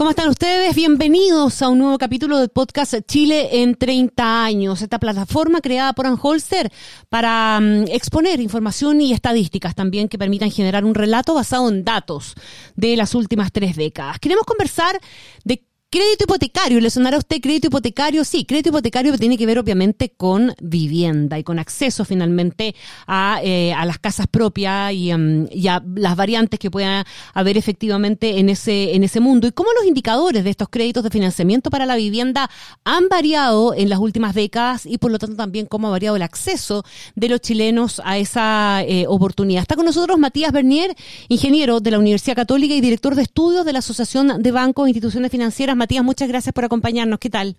¿Cómo están ustedes? Bienvenidos a un nuevo capítulo del podcast Chile en 30 años, esta plataforma creada por Anholster para mm, exponer información y estadísticas también que permitan generar un relato basado en datos de las últimas tres décadas. Queremos conversar de Crédito hipotecario, ¿le sonará a usted crédito hipotecario? Sí, crédito hipotecario tiene que ver obviamente con vivienda y con acceso finalmente a, eh, a las casas propias y, um, y, a las variantes que pueda haber efectivamente en ese, en ese mundo. Y cómo los indicadores de estos créditos de financiamiento para la vivienda han variado en las últimas décadas y por lo tanto también cómo ha variado el acceso de los chilenos a esa eh, oportunidad. Está con nosotros Matías Bernier, ingeniero de la Universidad Católica y director de estudios de la Asociación de Bancos e Instituciones Financieras Matías, muchas gracias por acompañarnos. ¿Qué tal?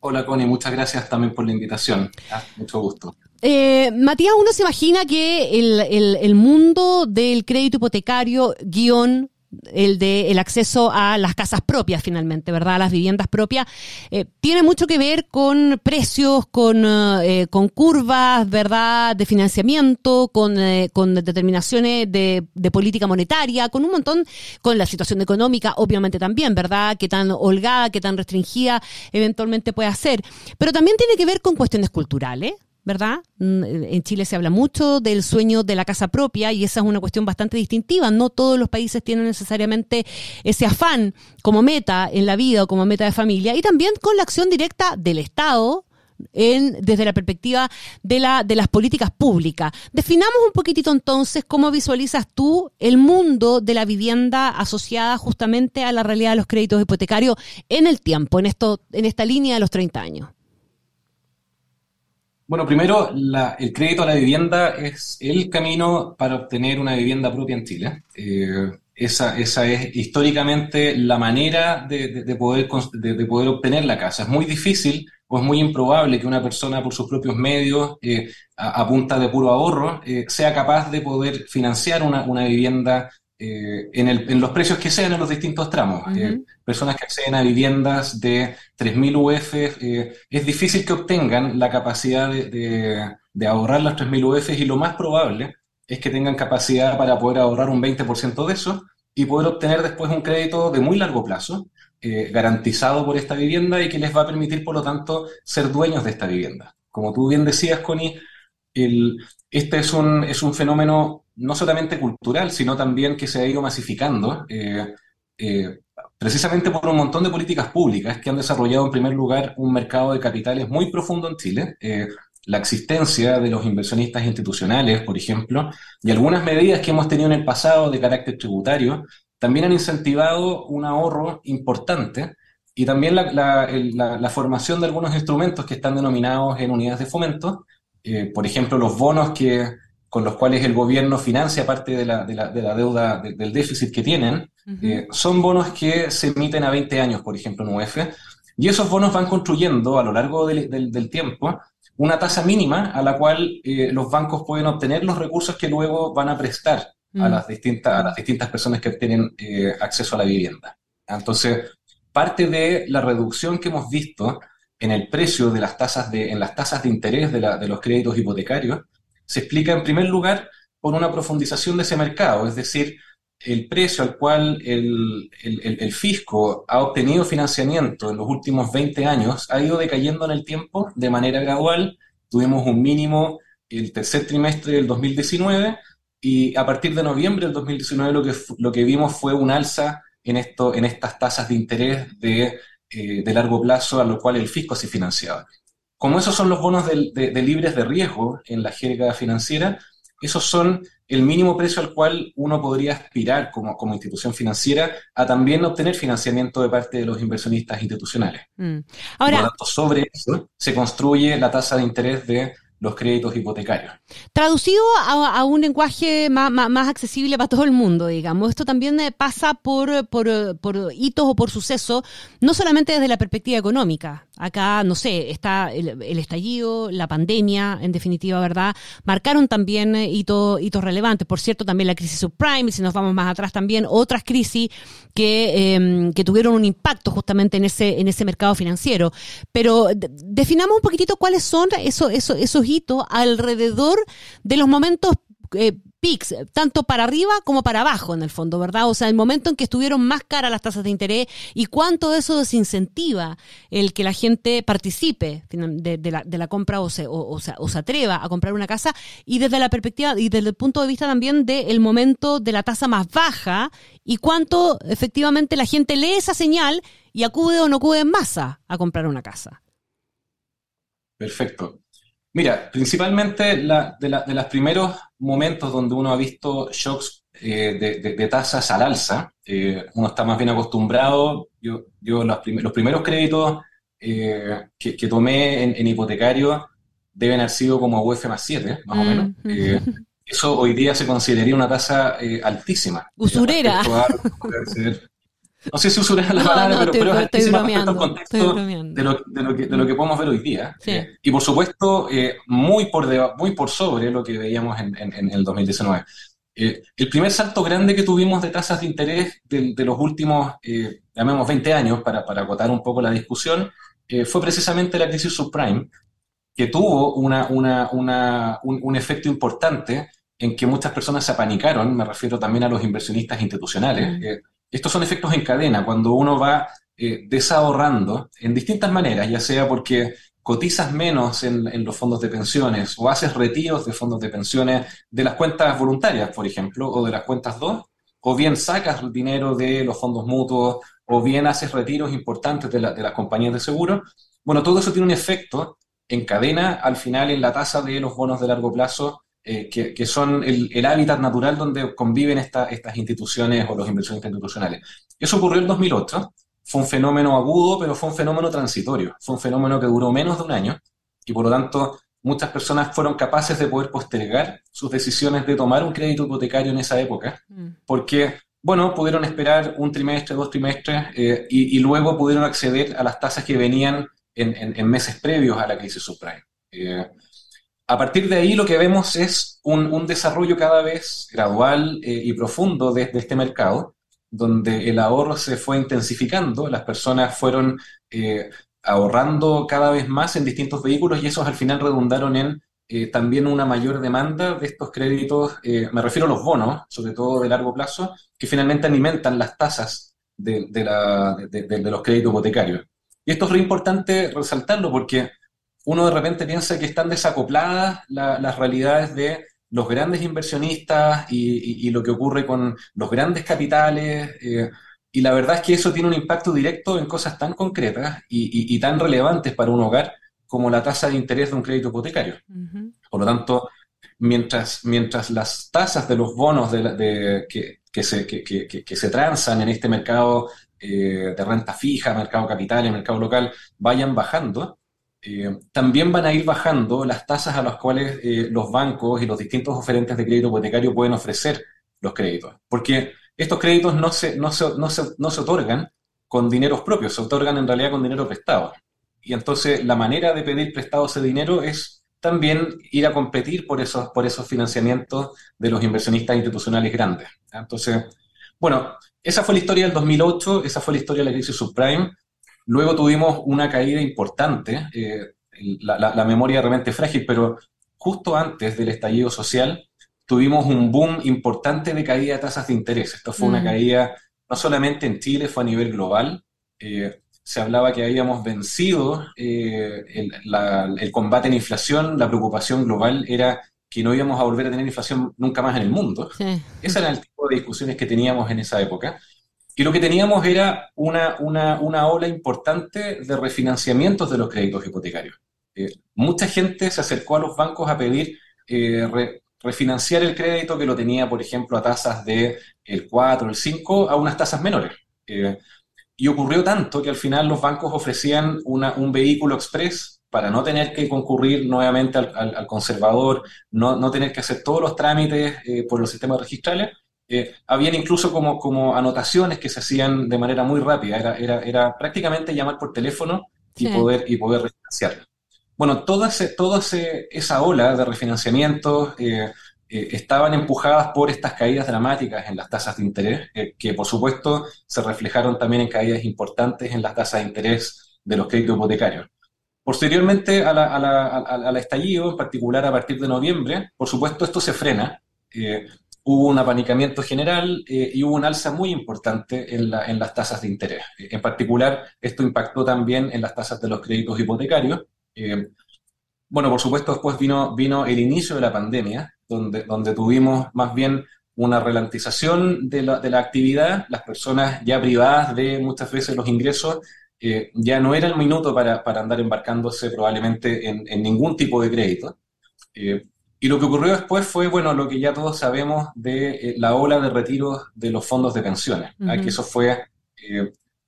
Hola Connie, muchas gracias también por la invitación. Ah, mucho gusto. Eh, Matías, uno se imagina que el, el, el mundo del crédito hipotecario, guion el de el acceso a las casas propias finalmente, ¿verdad? A las viviendas propias, eh, tiene mucho que ver con precios, con, eh, con curvas, ¿verdad? De financiamiento, con, eh, con determinaciones de, de, política monetaria, con un montón, con la situación económica, obviamente también, ¿verdad? Qué tan holgada, qué tan restringida eventualmente puede ser. Pero también tiene que ver con cuestiones culturales, ¿verdad? Mm, en Chile se habla mucho del sueño de la casa propia y esa es una cuestión bastante distintiva. No todos los países tienen necesariamente ese afán como meta en la vida o como meta de familia y también con la acción directa del Estado. En, desde la perspectiva de, la, de las políticas públicas. Definamos un poquitito entonces cómo visualizas tú el mundo de la vivienda asociada justamente a la realidad de los créditos hipotecarios en el tiempo, en, esto, en esta línea de los 30 años. Bueno, primero, la, el crédito a la vivienda es el camino para obtener una vivienda propia en Chile. Eh, esa, esa es históricamente la manera de, de, de poder, de, de, poder obtener la casa. Es muy difícil o es muy improbable que una persona por sus propios medios, eh, a, a, punta de puro ahorro, eh, sea capaz de poder financiar una, una vivienda eh, en, el, en, los precios que sean en los distintos tramos. Uh -huh. eh, personas que acceden a viviendas de 3.000 UF, eh, es difícil que obtengan la capacidad de, de, de ahorrar las 3.000 UF y lo más probable es que tengan capacidad para poder ahorrar un 20% de eso y poder obtener después un crédito de muy largo plazo, garantizado por esta vivienda y que les va a permitir, por lo tanto, ser dueños de esta vivienda. Como tú bien decías, Connie, el, este es un, es un fenómeno no solamente cultural, sino también que se ha ido masificando, eh, eh, precisamente por un montón de políticas públicas que han desarrollado en primer lugar un mercado de capitales muy profundo en Chile, eh, la existencia de los inversionistas institucionales, por ejemplo, y algunas medidas que hemos tenido en el pasado de carácter tributario, también han incentivado un ahorro importante y también la, formación de algunos instrumentos que están denominados en unidades de fomento, por ejemplo, los bonos que con los cuales el gobierno financia parte de la, de la, de la deuda, de, del déficit que tienen, uh -huh. eh, son bonos que se emiten a 20 años, por ejemplo, en UF, y esos bonos van construyendo a lo largo del, del, del tiempo una tasa mínima a la cual eh, los bancos pueden obtener los recursos que luego van a prestar uh -huh. a, las distintas, a las distintas personas que obtienen eh, acceso a la vivienda. Entonces, parte de la reducción que hemos visto en el precio de las tasas de, en las tasas de interés de, la, de los créditos hipotecarios, se explica en primer lugar por una profundización de ese mercado, es decir, el precio al cual el, el, el, fisco ha obtenido financiamiento en los últimos 20 años ha ido decayendo en el tiempo de manera gradual. Tuvimos un mínimo el tercer trimestre del 2019 y a partir de noviembre del 2019 lo que, lo que vimos fue un alza en, esto, en estas tasas de interés de, eh, de largo plazo a lo cual el fisco se financiaba. Como esos son los bonos de, de, de, libres de riesgo en la jerga financiera, esos son el mínimo precio al cual uno podría aspirar como, como institución financiera a también obtener financiamiento de parte de los inversionistas institucionales. Mm. Ahora, Por lo tanto, sobre eso se construye la tasa de interés de los créditos hipotecarios. Traducido a, a un lenguaje más, más, más, accesible para todo el mundo, digamos, esto también pasa por, por, por hitos o por sucesos, no solamente desde la perspectiva económica, Acá, no sé, está el, estallido, la pandemia, en definitiva, ¿verdad? Marcaron también eh, hitos, relevantes. Por cierto, también la crisis subprime, si nos vamos más atrás también, otras crisis que, em, que tuvieron un impacto justamente en ese, en ese mercado financiero. Pero definamos un poquitito cuáles son esos, esos, esos hitos alrededor de los momentos eh, tanto para arriba como para abajo en el fondo, ¿verdad? O sea, el momento en que estuvieron más caras las tasas de interés y cuánto eso desincentiva el que la gente participe de, la, compra o se, o, se atreva a comprar una casa y desde la perspectiva y desde el punto de vista también del momento de la tasa más baja y cuánto efectivamente la gente lee esa señal y acude o no acude en masa a comprar una casa. Perfecto. Mira, principalmente la, de, los primeros momentos donde uno ha visto shocks eh, de, tasas al alza, eh, uno está más bien acostumbrado, yo, yo los, primeros créditos eh, que, tomé en, hipotecario deben haber sido como UF más 7, más o mm. menos. eso hoy día se consideraría una tasa altísima. Usurera. No sé si usuré la palabra, pero, pero, es el contexto de lo, de, lo que, de lo que podemos ver hoy día. Eh, y por supuesto, eh, muy, por muy por sobre lo que veíamos en, en, el 2019. Eh, el primer salto grande que tuvimos de tasas de interés de, los últimos, llamemos 20 años, para, para acotar un poco la discusión, fue precisamente la crisis subprime, que tuvo una, una, una, un, un efecto importante en que muchas personas se apanicaron, me refiero también a los inversionistas institucionales. Mm. Estos son efectos en cadena, cuando uno va eh, desahorrando en distintas maneras, ya sea porque cotizas menos en, los fondos de pensiones o haces retiros de fondos de pensiones de las cuentas voluntarias, por ejemplo, o de las cuentas 2, o bien sacas dinero de los fondos mutuos, o bien haces retiros importantes de, de las compañías de seguro. Bueno, todo eso tiene un efecto en cadena al final en la tasa de los bonos de largo plazo eh, que, son el, hábitat natural donde conviven estas instituciones o los inversiones institucionales. Eso ocurrió en 2008, fue un fenómeno agudo, pero fue un fenómeno transitorio, fue un fenómeno que duró menos de un año y por lo tanto muchas personas fueron capaces de poder postergar sus decisiones de tomar un crédito hipotecario en esa época, mm. porque, bueno, pudieron esperar un trimestre, dos trimestres eh, y, luego pudieron acceder a las tasas que venían en, meses previos a la crisis subprime. Eh, a partir de ahí lo que vemos es un, desarrollo cada vez gradual eh, y profundo de, este mercado, donde el ahorro se fue intensificando, las personas fueron eh, ahorrando cada vez más en distintos vehículos y esos al final redundaron en eh, también una mayor demanda de estos créditos, me refiero a los bonos, sobre todo de largo plazo, que finalmente alimentan las tasas de, de los créditos hipotecarios. Y esto es re importante resaltarlo porque uno de repente piensa que están desacopladas las realidades de los grandes inversionistas y, lo que ocurre con los grandes capitales. Eh, y la verdad es que eso tiene un impacto directo en cosas tan concretas y, tan relevantes para un hogar como la tasa de interés de un crédito hipotecario. Por lo tanto, mientras, mientras las tasas de los bonos de, que, se, que, se transan en este mercado eh, de renta fija, mercado capital y mercado local vayan bajando, eh, también van a ir bajando las tasas a las cuales eh, los bancos y los distintos oferentes de crédito hipotecario pueden ofrecer los créditos. Porque estos créditos no se, otorgan con dineros propios, se otorgan en realidad con dinero prestado. Y entonces la manera de pedir prestado ese dinero es también ir a competir por esos, por esos financiamientos de los inversionistas institucionales grandes. Entonces, bueno, esa fue la historia del 2008, esa fue la historia de la crisis subprime. Luego tuvimos una caída importante, eh, la, memoria realmente frágil, pero justo antes del estallido social tuvimos un boom importante de caída de tasas de interés. Esto fue una mm. caída no solamente en Chile, fue a nivel global. Eh, se hablaba que habíamos vencido eh, el, combate en inflación, la preocupación global era que no íbamos a volver a tener inflación nunca más en el mundo. Ese era el tipo de discusiones que teníamos en esa época. Y lo que teníamos era una, una, ola importante de refinanciamientos de los créditos hipotecarios. Eh, mucha gente se acercó a los bancos a pedir eh, refinanciar el crédito que lo tenía, por ejemplo, a tasas de el 4, el 5, a unas tasas menores. Eh, y ocurrió tanto que al final los bancos ofrecían un vehículo express para no tener que concurrir nuevamente al, conservador, no, no, tener que hacer todos los trámites por los sistemas registrales, eh, habían incluso como, anotaciones que se hacían de manera muy rápida. Era, era, prácticamente llamar por teléfono y, poder, y poder refinanciar. Bueno, toda, toda esa ola de refinanciamiento eh, eh, estaban empujadas por estas caídas dramáticas en las tasas de interés, eh, que por supuesto se reflejaron también en caídas importantes en las tasas de interés de los créditos hipotecarios. Posteriormente al estallido, en particular a partir de noviembre, por supuesto esto se frena. Hubo un apanicamiento general y hubo un alza muy importante en, en las tasas de interés. En particular, esto impactó también en las tasas de los créditos hipotecarios. Eh, bueno, por supuesto, después vino, vino el inicio de la pandemia, donde, donde tuvimos más bien una ralentización de la, de la actividad, las personas ya privadas de muchas veces los ingresos, eh, ya no era el minuto para, para andar embarcándose probablemente en, en, ningún tipo de crédito. Eh, y lo que ocurrió después fue, bueno, lo que ya todos sabemos de la ola de retiros de los fondos de pensiones, ¿ah? que eso fue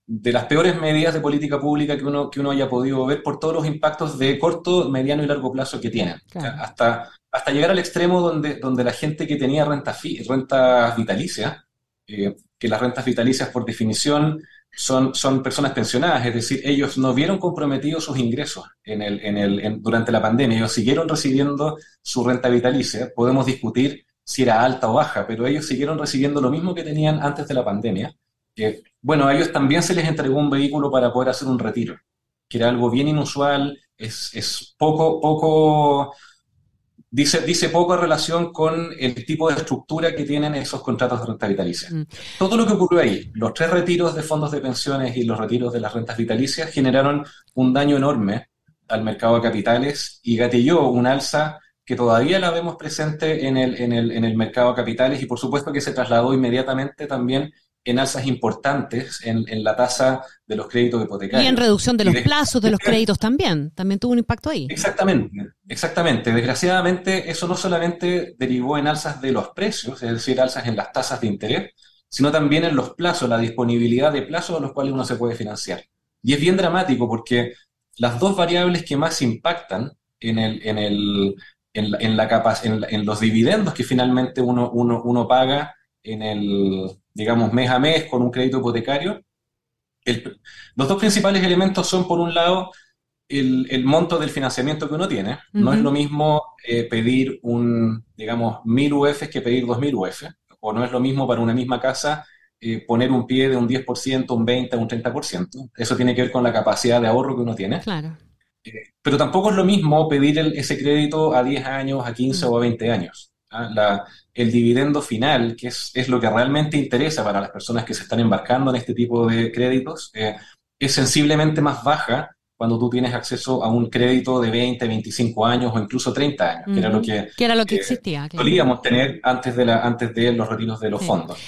de las peores medidas de política pública que uno, que uno haya podido ver por todos los impactos de corto, mediano y largo plazo que tienen. hasta, hasta llegar al extremo donde, donde la gente que tenía rentas renta vitalicias, eh, que las rentas vitalicias por definición son, son personas pensionadas, es decir, ellos no vieron comprometidos sus ingresos en el, en el, durante la pandemia, ellos siguieron recibiendo su renta vitalicia, podemos discutir si era alta o baja, pero ellos siguieron recibiendo lo mismo que tenían antes de la pandemia bueno, a ellos también se les entregó un vehículo para poder hacer un retiro, que era algo bien inusual, es, poco, poco, dice, dice poco en relación con el tipo de estructura que tienen esos contratos de renta vitalicia. Mm. Todo lo que ocurrió ahí, los tres retiros de fondos de pensiones y los retiros de las rentas vitalicias generaron un daño enorme al mercado de capitales y gatilló un alza que todavía la vemos presente en el, en el, en el mercado de capitales y por supuesto que se trasladó inmediatamente también en alzas importantes en, la tasa de los créditos hipotecarios. Y en reducción de los plazos de los créditos también, también tuvo un impacto ahí. Exactamente, exactamente. Desgraciadamente eso no solamente derivó en alzas de los precios, es decir, alzas en las tasas de interés, sino también en los plazos, la disponibilidad de plazos a los cuales uno se puede financiar. Y es bien dramático porque las dos variables que más impactan en, el, en, el, en, la, en, la en, los dividendos que finalmente uno, uno, uno paga en el, digamos, mes a mes con un crédito hipotecario. los dos principales elementos son, por un lado, el, monto del financiamiento que uno tiene. No es lo mismo eh, pedir un, digamos, 1000 UF que pedir 2000 UF. O no es lo mismo para una misma casa eh, poner un pie de un 10%, un 20%, un 30%. Eso tiene que ver con la capacidad de ahorro que uno tiene. Claro. Eh, pero tampoco es lo mismo pedir ese crédito a 10 años, a 15 mm. o a 20 años. ¿Ah? La, el dividendo final, que es, es, lo que realmente interesa para las personas que se están embarcando en este tipo de créditos, eh, es sensiblemente más baja cuando tú tienes acceso a un crédito de 20, 25 años o incluso 30 años, que era lo que, era lo que eh, existía. Solíamos tener antes de, la, antes de los retiros de los fondos.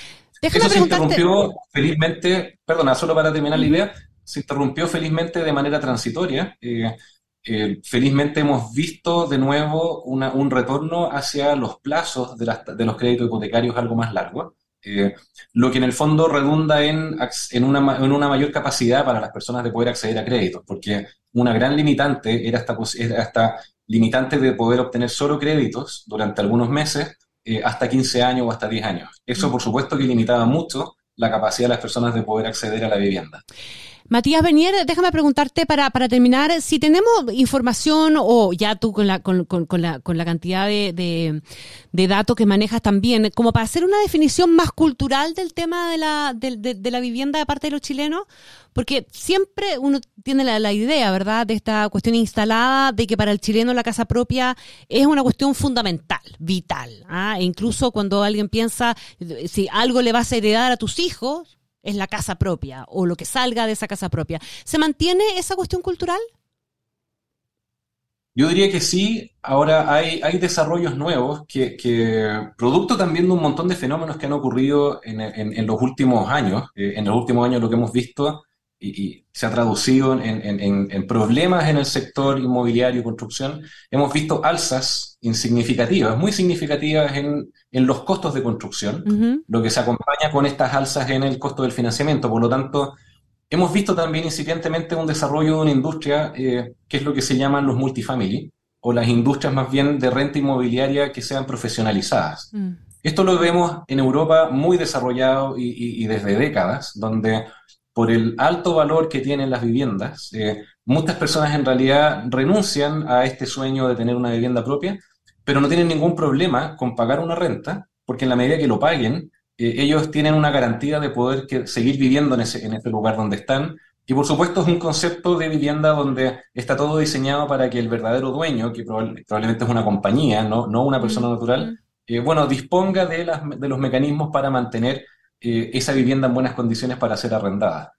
Eso se interrumpió felizmente, perdona, solo para terminar la idea, se interrumpió felizmente de manera transitoria. Eh, eh, felizmente hemos visto de nuevo un retorno hacia los plazos de, de, los créditos hipotecarios algo más largos, eh, lo que en el fondo redunda en, en, una, en, una, mayor capacidad para las personas de poder acceder a créditos, porque una gran limitante era esta limitante de poder obtener solo créditos durante algunos meses, eh, hasta 15 años o hasta 10 años. Eso, mm. por supuesto, que limitaba mucho la capacidad de las personas de poder acceder a la vivienda. Matías Benier, déjame preguntarte para, para terminar, si tenemos información o ya tú con la, con, con, la, con la cantidad de, de, datos que manejas también, como para hacer una definición más cultural del tema de la, de, de, la vivienda de parte de los chilenos, porque siempre uno tiene la, la, idea, ¿verdad?, de esta cuestión instalada de que para el chileno la casa propia es una cuestión fundamental, vital. ¿ah? E incluso cuando alguien piensa si algo le vas a heredar a tus hijos, es la casa propia o lo que salga de esa casa propia. ¿Se mantiene esa cuestión cultural? Yo diría que sí. Ahora hay, hay desarrollos nuevos que, producto también de un montón de fenómenos que han ocurrido en, los últimos años. Eh, en los últimos años lo que hemos visto y, se ha traducido en, problemas en el sector inmobiliario y construcción, hemos visto alzas insignificativas, muy significativas en, los costos de construcción, lo que se acompaña con estas alzas en el costo del financiamiento. Por lo tanto, hemos visto también incipientemente un desarrollo de una industria eh, que es lo que se llaman los multifamily, o las industrias más bien de renta inmobiliaria que sean profesionalizadas. Mm. Esto lo vemos en Europa muy desarrollado y desde décadas, donde por el alto valor que tienen las viviendas, eh, muchas personas en realidad renuncian a este sueño de tener una vivienda propia, pero no tienen ningún problema con pagar una renta, porque en la medida que lo paguen, eh, ellos tienen una garantía de poder que, seguir viviendo en ese, en ese lugar donde están. Y por supuesto es un concepto de vivienda donde está todo diseñado para que el verdadero dueño, que probablemente es una compañía, no, no una persona natural, eh, bueno, disponga de, las, de los mecanismos para mantener eh, esa vivienda en buenas condiciones para ser arrendada.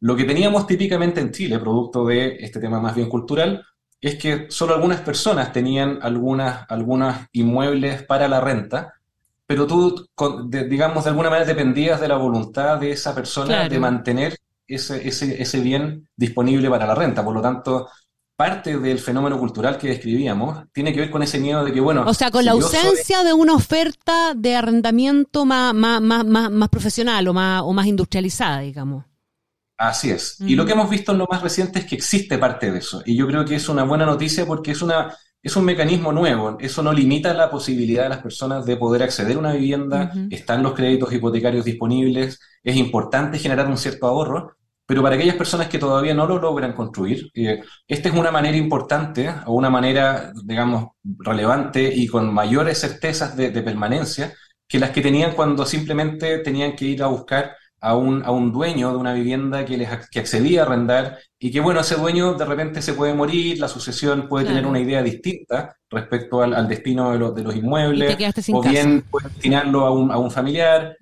Lo que teníamos típicamente en Chile, producto de este tema más bien cultural, es que solo algunas personas tenían algunas, algunas inmuebles para la renta, pero tú, digamos, de alguna manera dependías de la voluntad de esa persona de mantener ese, ese, ese bien disponible para la renta. Por lo tanto, parte del fenómeno cultural que describíamos tiene que ver con ese miedo de que, bueno... O sea, con la ausencia de una oferta de arrendamiento más, más, más, más, profesional o más, o más industrializada, digamos. Así es. Y lo que hemos visto en lo más reciente es que existe parte de eso. Y yo creo que es una buena noticia porque es, una, es un mecanismo nuevo. Eso no limita la posibilidad de las personas de poder acceder a una vivienda. Están los créditos hipotecarios disponibles. Es importante generar un cierto ahorro. Pero para aquellas personas que todavía no lo logran construir, eh, esta es una manera importante o una manera, digamos, relevante y con mayores certezas de, permanencia que las que tenían cuando simplemente tenían que ir a buscar a un, a un dueño de una vivienda que, les, que accedía a arrendar y que, bueno, ese dueño de repente se puede morir, la sucesión puede tener una idea distinta respecto al, destino de, de, los inmuebles, o bien puede destinarlo a un, a un familiar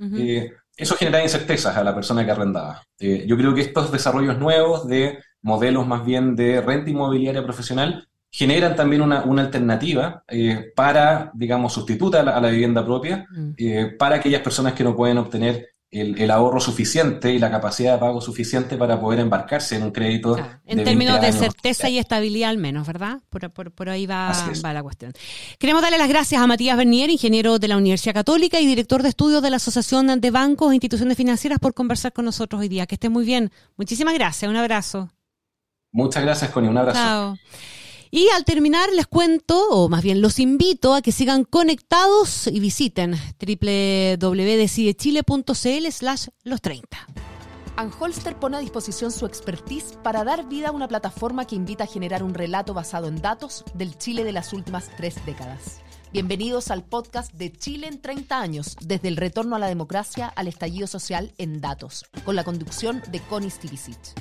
eso genera incertezas a la persona que arrendaba. Eh, yo creo que estos desarrollos nuevos de modelos más bien de renta inmobiliaria profesional generan también una, alternativa eh, para, digamos, sustituta a la, vivienda propia, mm. eh, para aquellas personas que no pueden obtener el, ahorro suficiente y la capacidad de pago suficiente para poder embarcarse en un crédito. en términos de certeza y estabilidad al menos, ¿verdad? Por, ahí va, la cuestión. Queremos darle las gracias a Matías Bernier, ingeniero de la Universidad Católica y director de estudios de la Asociación de Bancos e Instituciones Financieras, por conversar con nosotros hoy día. Que esté muy bien. Muchísimas gracias. Un abrazo. Muchas gracias, Connie. Un abrazo. Chao. Y al terminar les cuento, o más bien los invito a que sigan conectados y visiten www.decidechile.cl slash los 30. Anholster pone a disposición su expertise para dar vida a una plataforma que invita a generar un relato basado en datos del Chile de las últimas tres décadas. Bienvenidos al podcast de Chile en 30 años, desde el retorno a la democracia al estallido social en datos, con la conducción de Connie Stivicic.